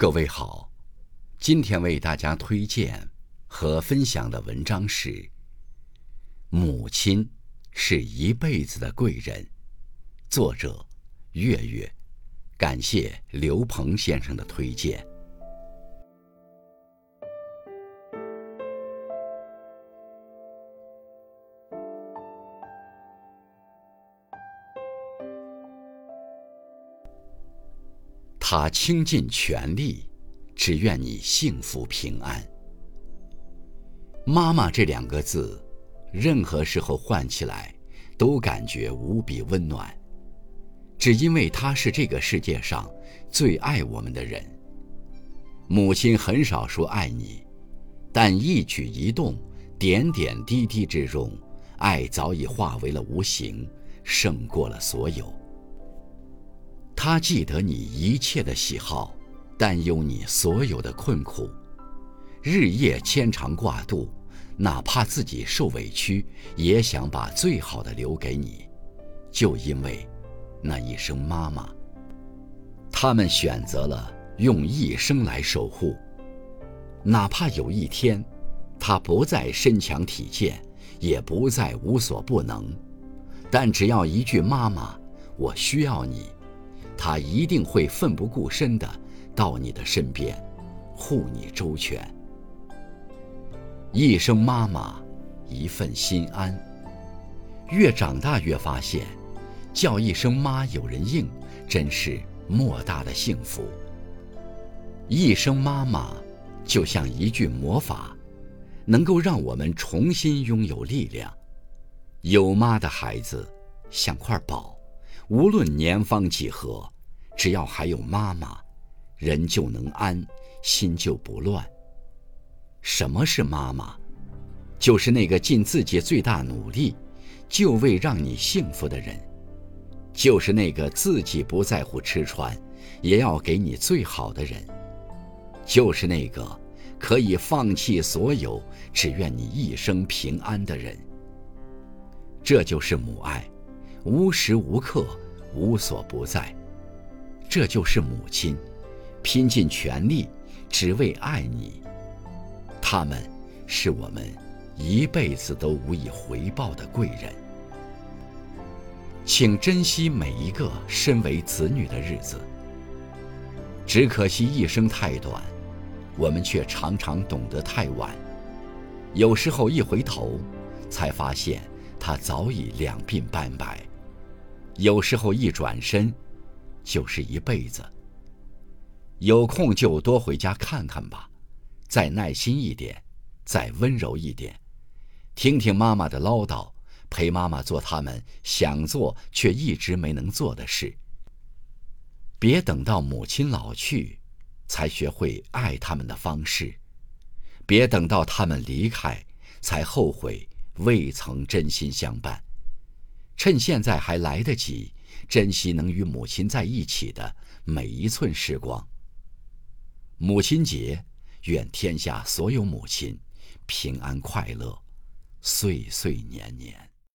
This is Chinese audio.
各位好，今天为大家推荐和分享的文章是《母亲是一辈子的贵人》，作者月月，感谢刘鹏先生的推荐。他倾尽全力，只愿你幸福平安。妈妈这两个字，任何时候唤起来，都感觉无比温暖。只因为她是这个世界上最爱我们的人。母亲很少说爱你，但一举一动、点点滴滴之中，爱早已化为了无形，胜过了所有。他记得你一切的喜好，担忧你所有的困苦，日夜牵肠挂肚，哪怕自己受委屈，也想把最好的留给你，就因为那一声妈妈。他们选择了用一生来守护，哪怕有一天，他不再身强体健，也不再无所不能，但只要一句“妈妈，我需要你”。他一定会奋不顾身的到你的身边，护你周全。一声妈妈，一份心安。越长大越发现，叫一声妈有人应，真是莫大的幸福。一声妈妈，就像一句魔法，能够让我们重新拥有力量。有妈的孩子，像块宝。无论年方几何，只要还有妈妈，人就能安，心就不乱。什么是妈妈？就是那个尽自己最大努力，就为让你幸福的人；就是那个自己不在乎吃穿，也要给你最好的人；就是那个可以放弃所有，只愿你一生平安的人。这就是母爱。无时无刻，无所不在，这就是母亲，拼尽全力，只为爱你。他们，是我们一辈子都无以回报的贵人。请珍惜每一个身为子女的日子。只可惜一生太短，我们却常常懂得太晚。有时候一回头，才发现他早已两鬓斑白。有时候一转身，就是一辈子。有空就多回家看看吧，再耐心一点，再温柔一点，听听妈妈的唠叨，陪妈妈做他们想做却一直没能做的事。别等到母亲老去，才学会爱他们的方式；别等到他们离开，才后悔未曾真心相伴。趁现在还来得及，珍惜能与母亲在一起的每一寸时光。母亲节，愿天下所有母亲平安快乐，岁岁年年。